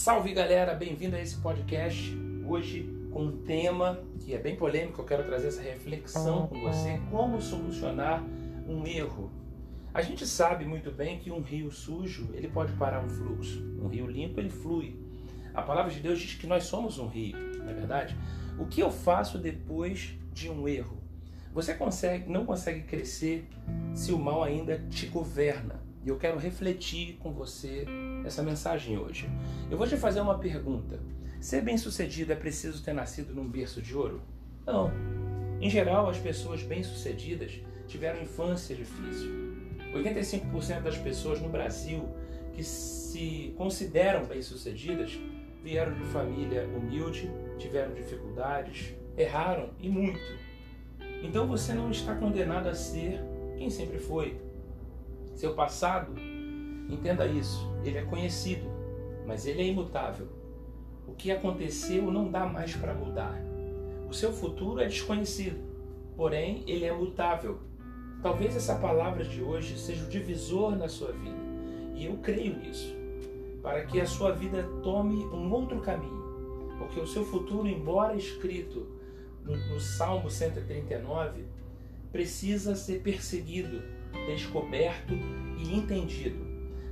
Salve galera, bem-vindo a esse podcast. Hoje com um tema que é bem polêmico, eu quero trazer essa reflexão com você: como solucionar um erro. A gente sabe muito bem que um rio sujo ele pode parar um fluxo, um rio limpo ele flui. A palavra de Deus diz que nós somos um rio, não é verdade? O que eu faço depois de um erro? Você consegue, não consegue crescer se o mal ainda te governa. E eu quero refletir com você essa mensagem hoje. Eu vou te fazer uma pergunta. Ser bem-sucedido é preciso ter nascido num berço de ouro? Não. Em geral, as pessoas bem-sucedidas tiveram infância difícil. 85% das pessoas no Brasil que se consideram bem-sucedidas vieram de família humilde, tiveram dificuldades, erraram e muito. Então você não está condenado a ser quem sempre foi. Seu passado, entenda isso, ele é conhecido, mas ele é imutável. O que aconteceu não dá mais para mudar. O seu futuro é desconhecido, porém ele é mutável. Talvez essa palavra de hoje seja o divisor na sua vida, e eu creio nisso, para que a sua vida tome um outro caminho, porque o seu futuro, embora escrito no, no Salmo 139, precisa ser perseguido descoberto e entendido.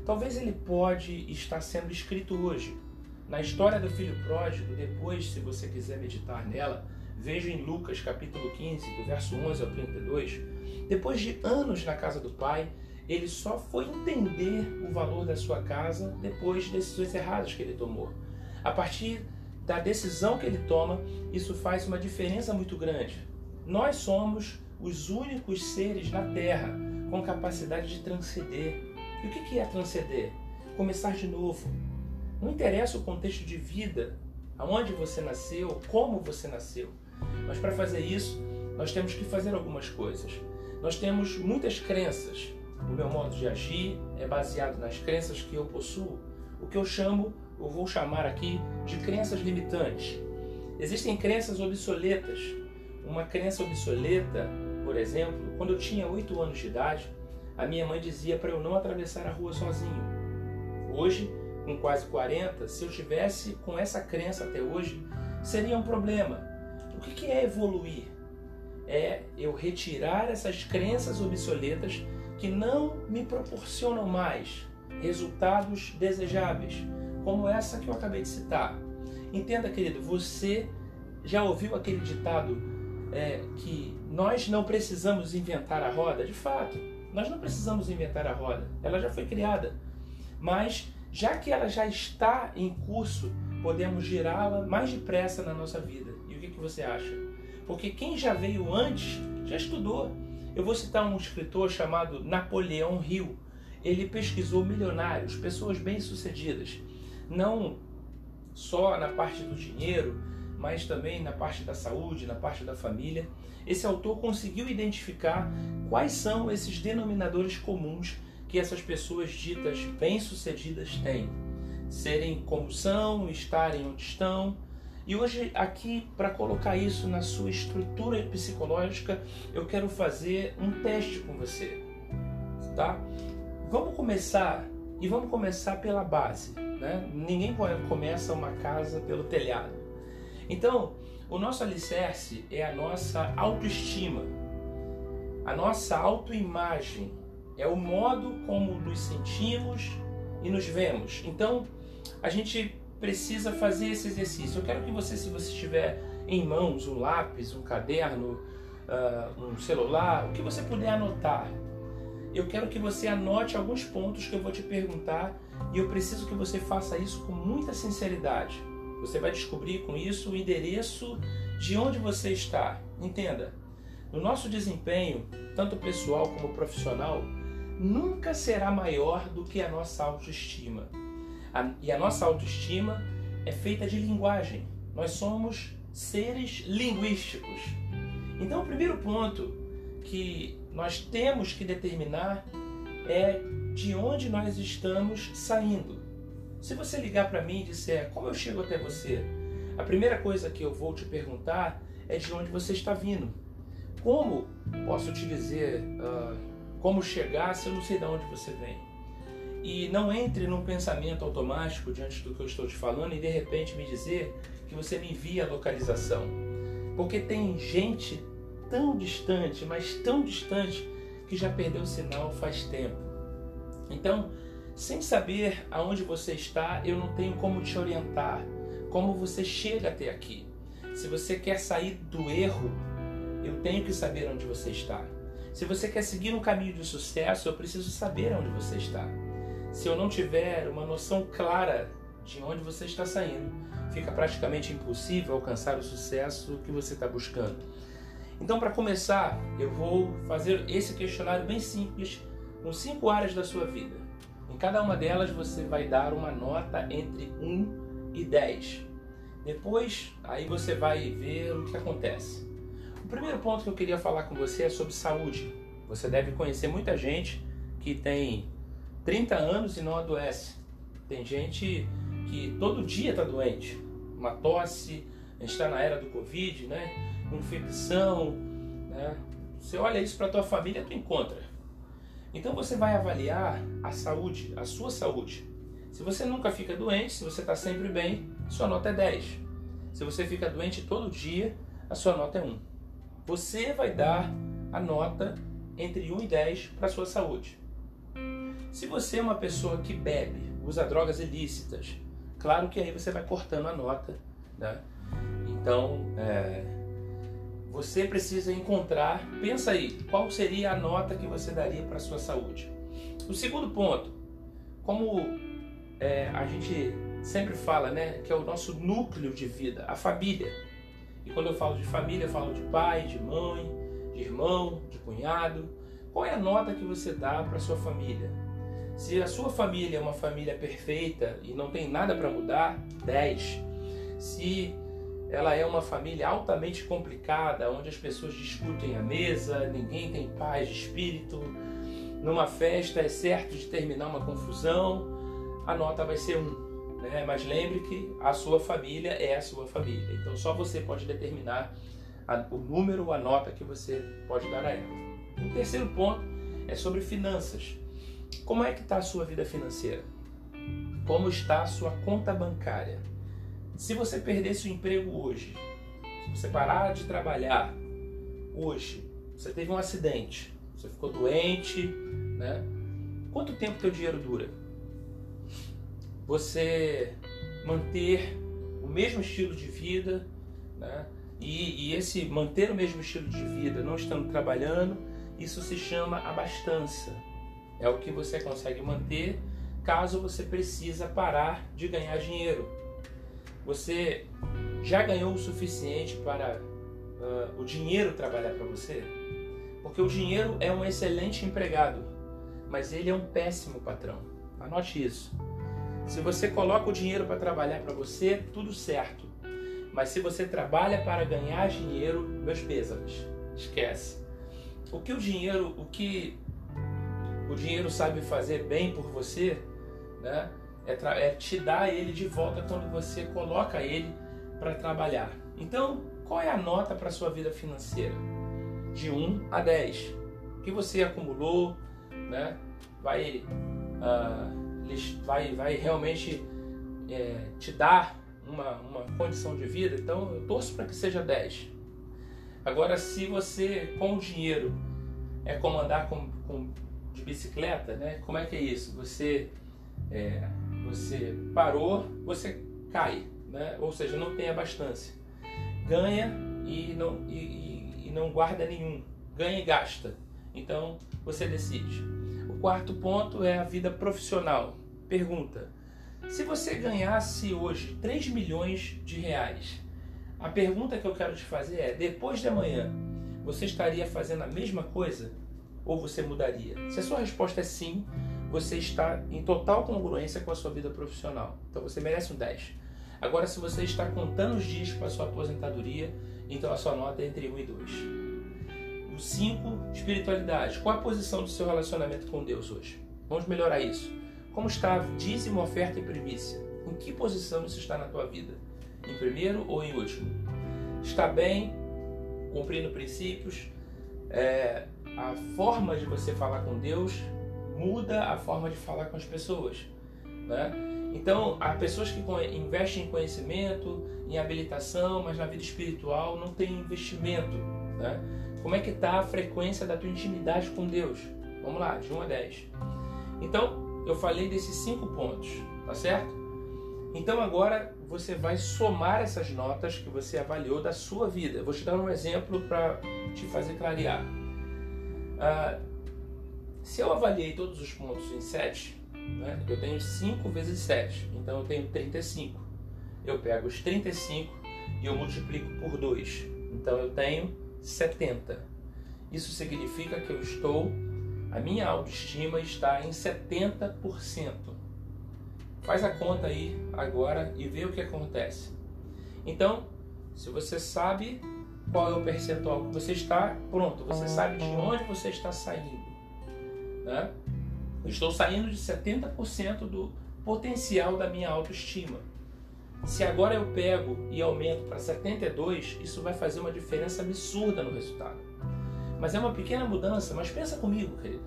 Talvez ele pode estar sendo escrito hoje. Na história do filho pródigo, depois, se você quiser meditar nela, veja em Lucas capítulo 15, do verso 11 ao 32. Depois de anos na casa do pai, ele só foi entender o valor da sua casa depois de decisões erradas que ele tomou. A partir da decisão que ele toma, isso faz uma diferença muito grande. Nós somos os únicos seres na Terra com capacidade de transcender. E o que é transcender? Começar de novo. Não interessa o contexto de vida, aonde você nasceu, como você nasceu. Mas para fazer isso, nós temos que fazer algumas coisas. Nós temos muitas crenças. O meu modo de agir é baseado nas crenças que eu possuo, o que eu chamo, eu vou chamar aqui de crenças limitantes. Existem crenças obsoletas. Uma crença obsoleta por exemplo, quando eu tinha 8 anos de idade, a minha mãe dizia para eu não atravessar a rua sozinho. Hoje, com quase 40, se eu tivesse com essa crença até hoje, seria um problema. O que é evoluir? É eu retirar essas crenças obsoletas que não me proporcionam mais resultados desejáveis, como essa que eu acabei de citar. Entenda, querido, você já ouviu aquele ditado é, que nós não precisamos inventar a roda, de fato, nós não precisamos inventar a roda, ela já foi criada. Mas, já que ela já está em curso, podemos girá-la mais depressa na nossa vida. E o que, que você acha? Porque quem já veio antes já estudou. Eu vou citar um escritor chamado Napoleão Hill. Ele pesquisou milionários, pessoas bem-sucedidas, não só na parte do dinheiro, mas também na parte da saúde, na parte da família. Esse autor conseguiu identificar quais são esses denominadores comuns que essas pessoas ditas bem-sucedidas têm. Serem como são, estarem onde estão. E hoje, aqui, para colocar isso na sua estrutura psicológica, eu quero fazer um teste com você. Tá? Vamos começar, e vamos começar pela base. Né? Ninguém começa uma casa pelo telhado. Então, o nosso alicerce é a nossa autoestima, a nossa autoimagem, é o modo como nos sentimos e nos vemos. Então, a gente precisa fazer esse exercício. Eu quero que você, se você tiver em mãos um lápis, um caderno, uh, um celular, o que você puder anotar, eu quero que você anote alguns pontos que eu vou te perguntar e eu preciso que você faça isso com muita sinceridade. Você vai descobrir com isso o endereço de onde você está. Entenda, no nosso desempenho, tanto pessoal como profissional, nunca será maior do que a nossa autoestima. e a nossa autoestima é feita de linguagem. Nós somos seres linguísticos. Então, o primeiro ponto que nós temos que determinar é de onde nós estamos saindo. Se você ligar para mim e disser como eu chego até você, a primeira coisa que eu vou te perguntar é de onde você está vindo. Como posso te dizer uh, como chegar se eu não sei de onde você vem? E não entre num pensamento automático diante do que eu estou te falando e de repente me dizer que você me envia a localização. Porque tem gente tão distante, mas tão distante, que já perdeu o sinal faz tempo. Então, sem saber aonde você está, eu não tenho como te orientar, como você chega até aqui. Se você quer sair do erro, eu tenho que saber onde você está. Se você quer seguir um caminho de sucesso, eu preciso saber onde você está. Se eu não tiver uma noção clara de onde você está saindo, fica praticamente impossível alcançar o sucesso que você está buscando. Então, para começar, eu vou fazer esse questionário bem simples com cinco áreas da sua vida. Cada uma delas você vai dar uma nota entre 1 e 10. Depois, aí você vai ver o que acontece. O primeiro ponto que eu queria falar com você é sobre saúde. Você deve conhecer muita gente que tem 30 anos e não adoece. Tem gente que todo dia está doente. Uma tosse, a gente está na era do Covid, né? Infecção, né? Você olha isso para tua família, tu encontra. Então você vai avaliar a saúde, a sua saúde. Se você nunca fica doente, se você está sempre bem, sua nota é 10. Se você fica doente todo dia, a sua nota é 1. Você vai dar a nota entre 1 e 10 para a sua saúde. Se você é uma pessoa que bebe, usa drogas ilícitas, claro que aí você vai cortando a nota. Né? Então, é, você precisa encontrar, pensa aí, qual seria a nota que você daria para a sua saúde. O segundo ponto, como é, a gente sempre fala, né, que é o nosso núcleo de vida, a família. E quando eu falo de família, eu falo de pai, de mãe, de irmão, de cunhado. Qual é a nota que você dá para sua família? Se a sua família é uma família perfeita e não tem nada para mudar, 10. Se ela é uma família altamente complicada, onde as pessoas discutem à mesa, ninguém tem paz de espírito. Numa festa é certo de terminar uma confusão, a nota vai ser um. Né? Mas lembre que a sua família é a sua família. Então só você pode determinar a, o número, a nota que você pode dar a ela. O terceiro ponto é sobre finanças. Como é que está a sua vida financeira? Como está a sua conta bancária? Se você perdesse o emprego hoje, se você parar de trabalhar hoje, você teve um acidente, você ficou doente, né? Quanto tempo teu dinheiro dura? Você manter o mesmo estilo de vida, né? E, e esse manter o mesmo estilo de vida, não estando trabalhando, isso se chama abastança. É o que você consegue manter caso você precisa parar de ganhar dinheiro. Você já ganhou o suficiente para uh, o dinheiro trabalhar para você? Porque o dinheiro é um excelente empregado, mas ele é um péssimo patrão. Anote isso. Se você coloca o dinheiro para trabalhar para você, tudo certo. Mas se você trabalha para ganhar dinheiro, meus pêsames, esquece. O que o dinheiro, o que o dinheiro sabe fazer bem por você, né? É, é te dar ele de volta quando você coloca ele para trabalhar. Então, qual é a nota para sua vida financeira? De 1 a 10. O que você acumulou, né? Vai, uh, vai, vai realmente é, te dar uma, uma condição de vida. Então, eu torço para que seja 10. Agora, se você com o dinheiro é como andar com, com, de bicicleta, né? Como é que é isso? Você é, você parou, você cai, né? ou seja, não tem abastança. Ganha e não, e, e não guarda nenhum, ganha e gasta. Então você decide. O quarto ponto é a vida profissional. Pergunta: se você ganhasse hoje 3 milhões de reais, a pergunta que eu quero te fazer é: depois de amanhã, você estaria fazendo a mesma coisa ou você mudaria? Se a sua resposta é sim, você está em total congruência com a sua vida profissional. Então você merece um 10. Agora, se você está contando os dias para a sua aposentadoria, então a sua nota é entre 1 e 2. O 5, espiritualidade. Qual a posição do seu relacionamento com Deus hoje? Vamos melhorar isso. Como está dízimo, oferta e primícia? Em que posição isso está na tua vida? Em primeiro ou em último? Está bem, cumprindo princípios? É, a forma de você falar com Deus muda a forma de falar com as pessoas. Né? Então, há pessoas que investem em conhecimento, em habilitação, mas na vida espiritual não tem investimento. Né? Como é que está a frequência da tua intimidade com Deus? Vamos lá, de 1 a 10. Então, eu falei desses cinco pontos, tá certo? Então agora você vai somar essas notas que você avaliou da sua vida. Eu vou te dar um exemplo para te fazer clarear. Ah, se eu avaliei todos os pontos em 7, né, eu tenho 5 vezes 7, então eu tenho 35. Eu pego os 35 e eu multiplico por 2, então eu tenho 70. Isso significa que eu estou, a minha autoestima está em 70%. Faz a conta aí agora e vê o que acontece. Então, se você sabe qual é o percentual que você está, pronto, você sabe de onde você está saindo. Né? Eu estou saindo de 70% do potencial da minha autoestima. Se agora eu pego e aumento para 72, isso vai fazer uma diferença absurda no resultado. Mas é uma pequena mudança, mas pensa comigo, querido.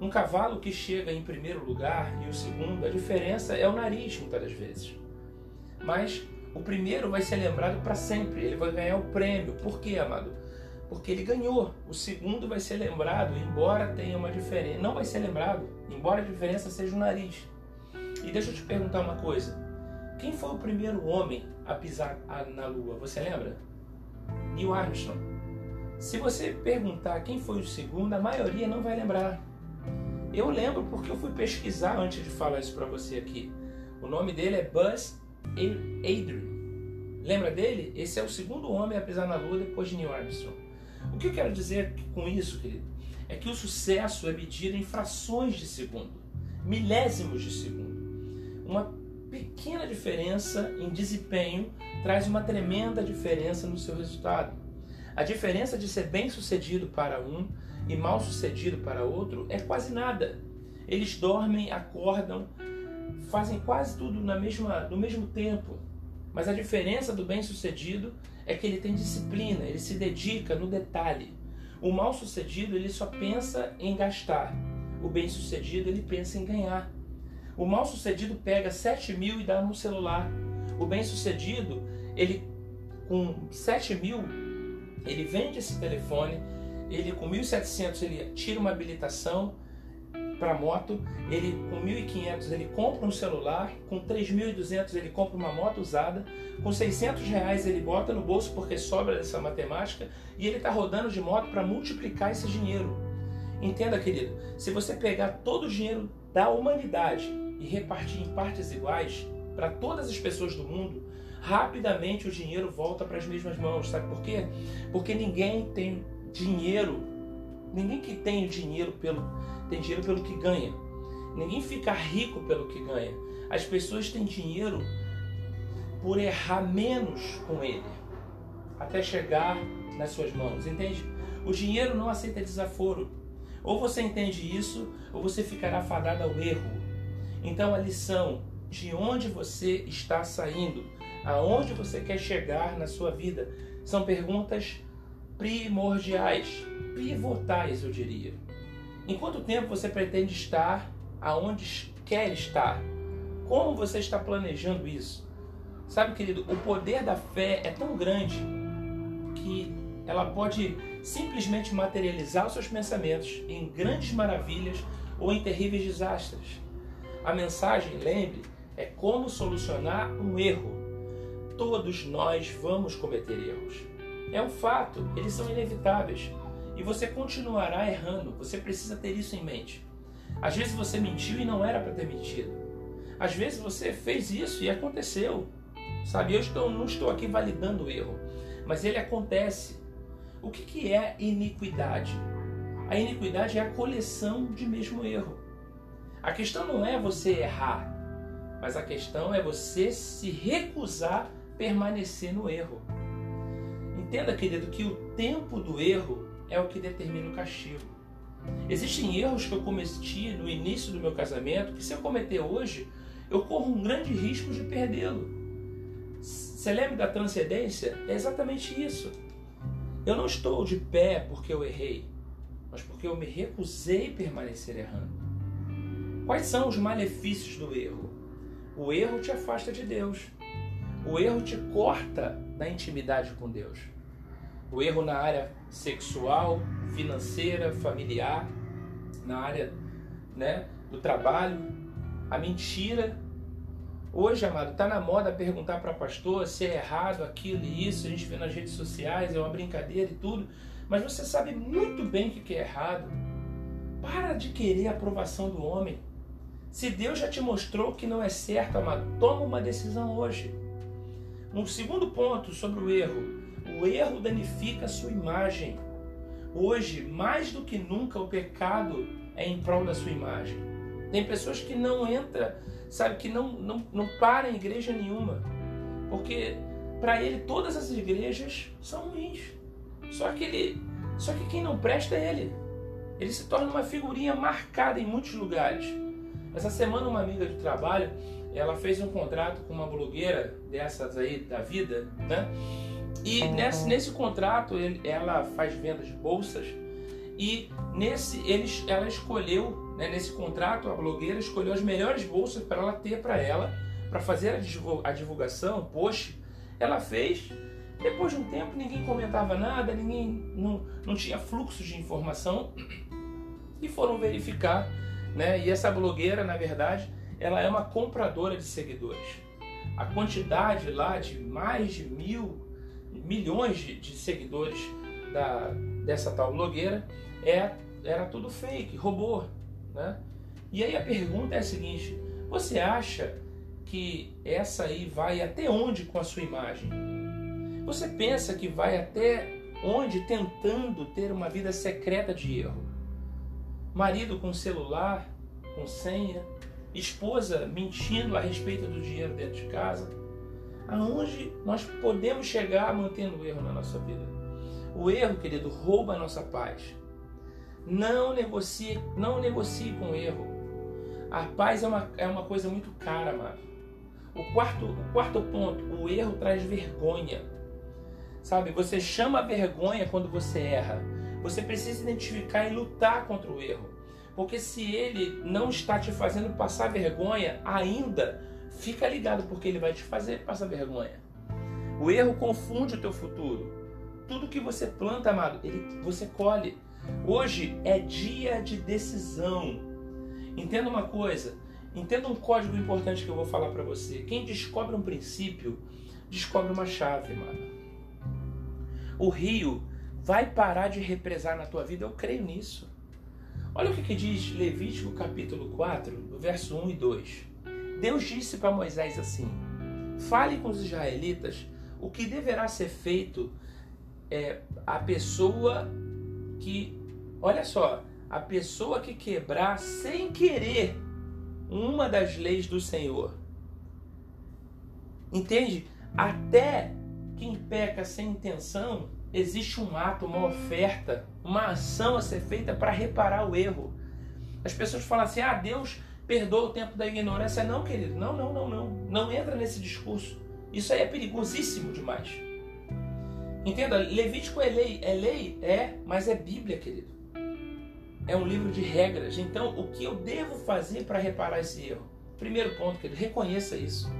Um cavalo que chega em primeiro lugar e o segundo, a diferença é o nariz, muitas das vezes. Mas o primeiro vai ser lembrado para sempre, ele vai ganhar o prêmio. Por quê, amado? Porque ele ganhou. O segundo vai ser lembrado, embora tenha uma diferença. Não vai ser lembrado, embora a diferença seja o nariz. E deixa eu te perguntar uma coisa. Quem foi o primeiro homem a pisar na Lua? Você lembra? Neil Armstrong. Se você perguntar quem foi o segundo, a maioria não vai lembrar. Eu lembro porque eu fui pesquisar antes de falar isso para você aqui. O nome dele é Buzz Aldrin. Lembra dele? Esse é o segundo homem a pisar na Lua depois de Neil Armstrong. O que eu quero dizer com isso, querido, é que o sucesso é medido em frações de segundo, milésimos de segundo. Uma pequena diferença em desempenho traz uma tremenda diferença no seu resultado. A diferença de ser bem sucedido para um e mal sucedido para outro é quase nada. Eles dormem, acordam, fazem quase tudo na mesma, no mesmo tempo. Mas a diferença do bem sucedido é que ele tem disciplina, ele se dedica no detalhe. O mal sucedido ele só pensa em gastar. O bem sucedido ele pensa em ganhar. O mal sucedido pega 7 mil e dá no celular. O bem sucedido, ele com 7 mil, ele vende esse telefone, ele com 1.700 ele tira uma habilitação para moto, ele com 1.500 ele compra um celular, com 3.200 ele compra uma moto usada, com 600 reais ele bota no bolso porque sobra dessa matemática e ele está rodando de moto para multiplicar esse dinheiro. Entenda, querido, se você pegar todo o dinheiro da humanidade e repartir em partes iguais para todas as pessoas do mundo, rapidamente o dinheiro volta para as mesmas mãos. Sabe por quê? Porque ninguém tem dinheiro. Ninguém que tem dinheiro pelo tem dinheiro pelo que ganha. Ninguém fica rico pelo que ganha. As pessoas têm dinheiro por errar menos com ele, até chegar nas suas mãos, entende? O dinheiro não aceita desaforo. Ou você entende isso, ou você ficará fadado ao erro. Então a lição de onde você está saindo, aonde você quer chegar na sua vida, são perguntas primordiais, pivotais, eu diria. Em quanto tempo você pretende estar aonde quer estar? Como você está planejando isso? Sabe, querido, o poder da fé é tão grande que ela pode simplesmente materializar os seus pensamentos em grandes maravilhas ou em terríveis desastres. A mensagem, lembre, é como solucionar um erro. Todos nós vamos cometer erros. É um fato, eles são inevitáveis. E você continuará errando, você precisa ter isso em mente. Às vezes você mentiu e não era para ter mentido. Às vezes você fez isso e aconteceu. Sabe, eu estou, não estou aqui validando o erro, mas ele acontece. O que, que é iniquidade? A iniquidade é a coleção de mesmo erro. A questão não é você errar, mas a questão é você se recusar permanecer no erro. Entenda, querido, que o tempo do erro é o que determina o castigo. Existem erros que eu cometi no início do meu casamento que, se eu cometer hoje, eu corro um grande risco de perdê-lo. Você lembra da transcendência? É exatamente isso. Eu não estou de pé porque eu errei, mas porque eu me recusei permanecer errando. Quais são os malefícios do erro? O erro te afasta de Deus. O erro te corta da intimidade com Deus. O erro na área sexual, financeira, familiar, na área né, do trabalho, a mentira. Hoje, amado, está na moda perguntar para pastor se é errado aquilo e isso, a gente vê nas redes sociais, é uma brincadeira e tudo, mas você sabe muito bem o que é errado. Para de querer a aprovação do homem. Se Deus já te mostrou que não é certo, amado, toma uma decisão hoje. Um segundo ponto sobre o erro. O erro danifica a sua imagem. Hoje, mais do que nunca, o pecado é em prol da sua imagem. Tem pessoas que não entram, sabe, que não, não, não param em igreja nenhuma. Porque para ele todas as igrejas são ruins. Só que ele, só que quem não presta é ele. Ele se torna uma figurinha marcada em muitos lugares. Essa semana uma amiga de trabalho, ela fez um contrato com uma blogueira dessas aí da vida, né? E nesse, nesse contrato ele, ela faz vendas de bolsas e nesse eles, ela escolheu, né, nesse contrato, a blogueira escolheu as melhores bolsas para ela ter para ela, para fazer a divulgação, post. Ela fez. Depois de um tempo, ninguém comentava nada, ninguém não, não tinha fluxo de informação e foram verificar, né? E essa blogueira, na verdade, ela é uma compradora de seguidores. A quantidade lá de mais de mil, milhões de, de seguidores da, dessa tal blogueira é, era tudo fake, robô. Né? E aí a pergunta é a seguinte: você acha que essa aí vai até onde com a sua imagem? Você pensa que vai até onde tentando ter uma vida secreta de erro? Marido com celular, com senha, esposa mentindo a respeito do dinheiro dentro de casa? Aonde nós podemos chegar mantendo o erro na nossa vida? O erro, querido, rouba a nossa paz. Não negocie, não negocie com o erro. A paz é uma, é uma coisa muito cara, amado. O quarto, o quarto ponto, o erro traz vergonha. Sabe, você chama a vergonha quando você erra. Você precisa identificar e lutar contra o erro. Porque se ele não está te fazendo passar vergonha, ainda fica ligado, porque ele vai te fazer passar vergonha. O erro confunde o teu futuro. Tudo que você planta, amado, ele, você colhe. Hoje é dia de decisão. Entenda uma coisa, entenda um código importante que eu vou falar para você. Quem descobre um princípio, descobre uma chave, mano. O rio vai parar de represar na tua vida, eu creio nisso. Olha o que, que diz Levítico capítulo 4, verso 1 e 2. Deus disse para Moisés assim: Fale com os israelitas o que deverá ser feito é, a pessoa que, olha só, a pessoa que quebrar sem querer uma das leis do Senhor. Entende? Até quem peca sem intenção, existe um ato, uma oferta, uma ação a ser feita para reparar o erro. As pessoas falam assim: ah, Deus perdoa o tempo da ignorância. Não, querido, não, não, não, não. Não entra nesse discurso. Isso aí é perigosíssimo demais. Entenda, Levítico é lei. É lei? É, mas é Bíblia, querido. É um livro de regras. Então, o que eu devo fazer para reparar esse erro? Primeiro ponto, querido, reconheça isso.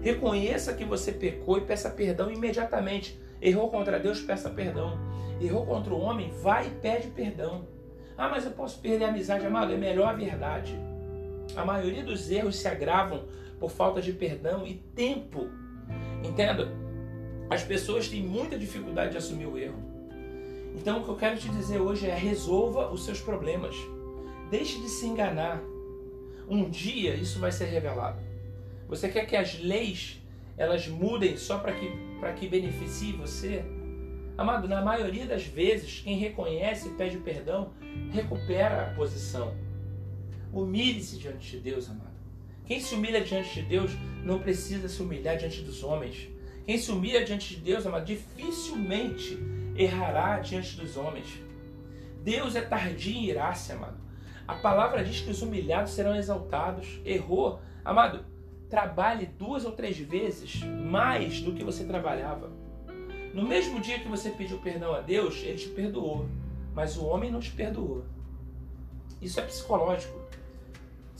Reconheça que você pecou e peça perdão imediatamente. Errou contra Deus, peça perdão. Errou contra o homem, vai e pede perdão. Ah, mas eu posso perder a amizade, amado. É melhor a verdade. A maioria dos erros se agravam por falta de perdão e tempo. Entenda? As pessoas têm muita dificuldade de assumir o erro. Então, o que eu quero te dizer hoje é: resolva os seus problemas. Deixe de se enganar. Um dia isso vai ser revelado. Você quer que as leis elas mudem só para que, que beneficie você? Amado, na maioria das vezes, quem reconhece e pede perdão recupera a posição. Humilhe-se diante de Deus, amado. Quem se humilha diante de Deus não precisa se humilhar diante dos homens. Quem se humilha diante de Deus, amado, dificilmente errará diante dos homens. Deus é tardio em irar-se, amado. A palavra diz que os humilhados serão exaltados. Errou. Amado, trabalhe duas ou três vezes mais do que você trabalhava. No mesmo dia que você pediu perdão a Deus, ele te perdoou. Mas o homem não te perdoou. Isso é psicológico.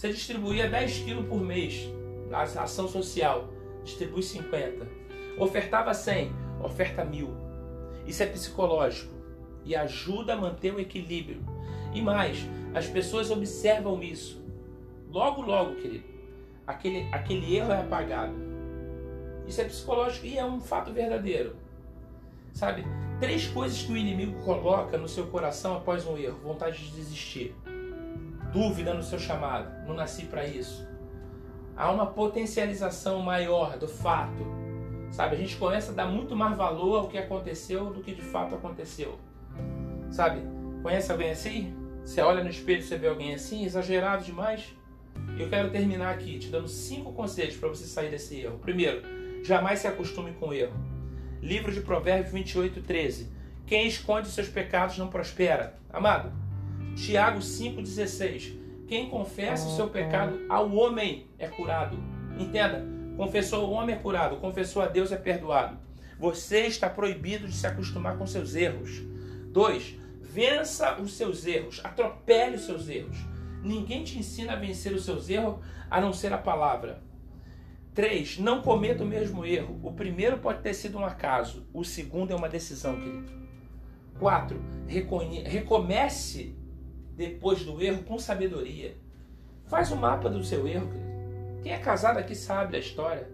Você distribuía 10 quilos por mês na ação social, distribui 50. Ofertava 100, oferta mil. Isso é psicológico e ajuda a manter o equilíbrio. E mais, as pessoas observam isso. Logo, logo, querido, aquele, aquele erro é apagado. Isso é psicológico e é um fato verdadeiro. Sabe? Três coisas que o inimigo coloca no seu coração após um erro: vontade de desistir, dúvida no seu chamado, não nasci para isso. Há uma potencialização maior do fato. Sabe? A gente começa a dar muito mais valor ao que aconteceu do que de fato aconteceu. Sabe? Conhece alguém assim? Você olha no espelho e você vê alguém assim, exagerado demais? Eu quero terminar aqui te dando cinco conselhos para você sair desse erro. Primeiro, jamais se acostume com o erro. Livro de Provérbios 28, 13. Quem esconde seus pecados não prospera. Amado, Tiago 5,16. Quem confessa o seu pecado ao homem é curado. Entenda, confessou o homem é curado, confessou a Deus é perdoado. Você está proibido de se acostumar com seus erros. 2. Vença os seus erros, atropele os seus erros. Ninguém te ensina a vencer os seus erros a não ser a palavra. 3. Não cometa o mesmo erro. O primeiro pode ter sido um acaso, o segundo é uma decisão, querido. 4. Recomece depois do erro com sabedoria. Faz o um mapa do seu erro. Quem é casado aqui sabe da história.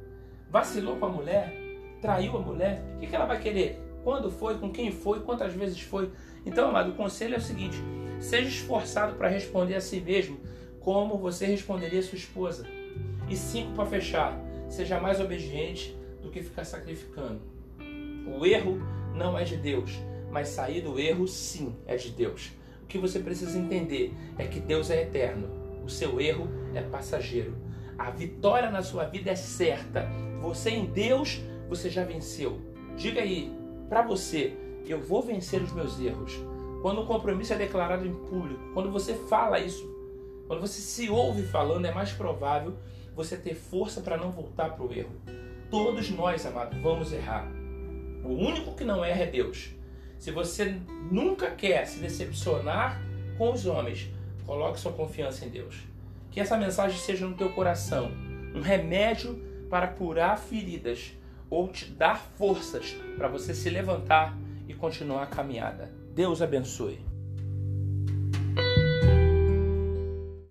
Vacilou com a mulher, traiu a mulher, o que ela vai querer? Quando foi, com quem foi, quantas vezes foi? Então, amado, o conselho é o seguinte: seja esforçado para responder a si mesmo como você responderia a sua esposa. E cinco para fechar: seja mais obediente do que ficar sacrificando. O erro não é de Deus, mas sair do erro sim é de Deus. Que você precisa entender é que Deus é eterno, o seu erro é passageiro. A vitória na sua vida é certa. Você em Deus, você já venceu. Diga aí para você, eu vou vencer os meus erros. Quando o compromisso é declarado em público, quando você fala isso, quando você se ouve falando, é mais provável você ter força para não voltar para o erro. Todos nós, amado, vamos errar. O único que não erra é Deus. Se você nunca quer se decepcionar com os homens, coloque sua confiança em Deus. Que essa mensagem seja no teu coração um remédio para curar feridas ou te dar forças para você se levantar e continuar a caminhada. Deus abençoe.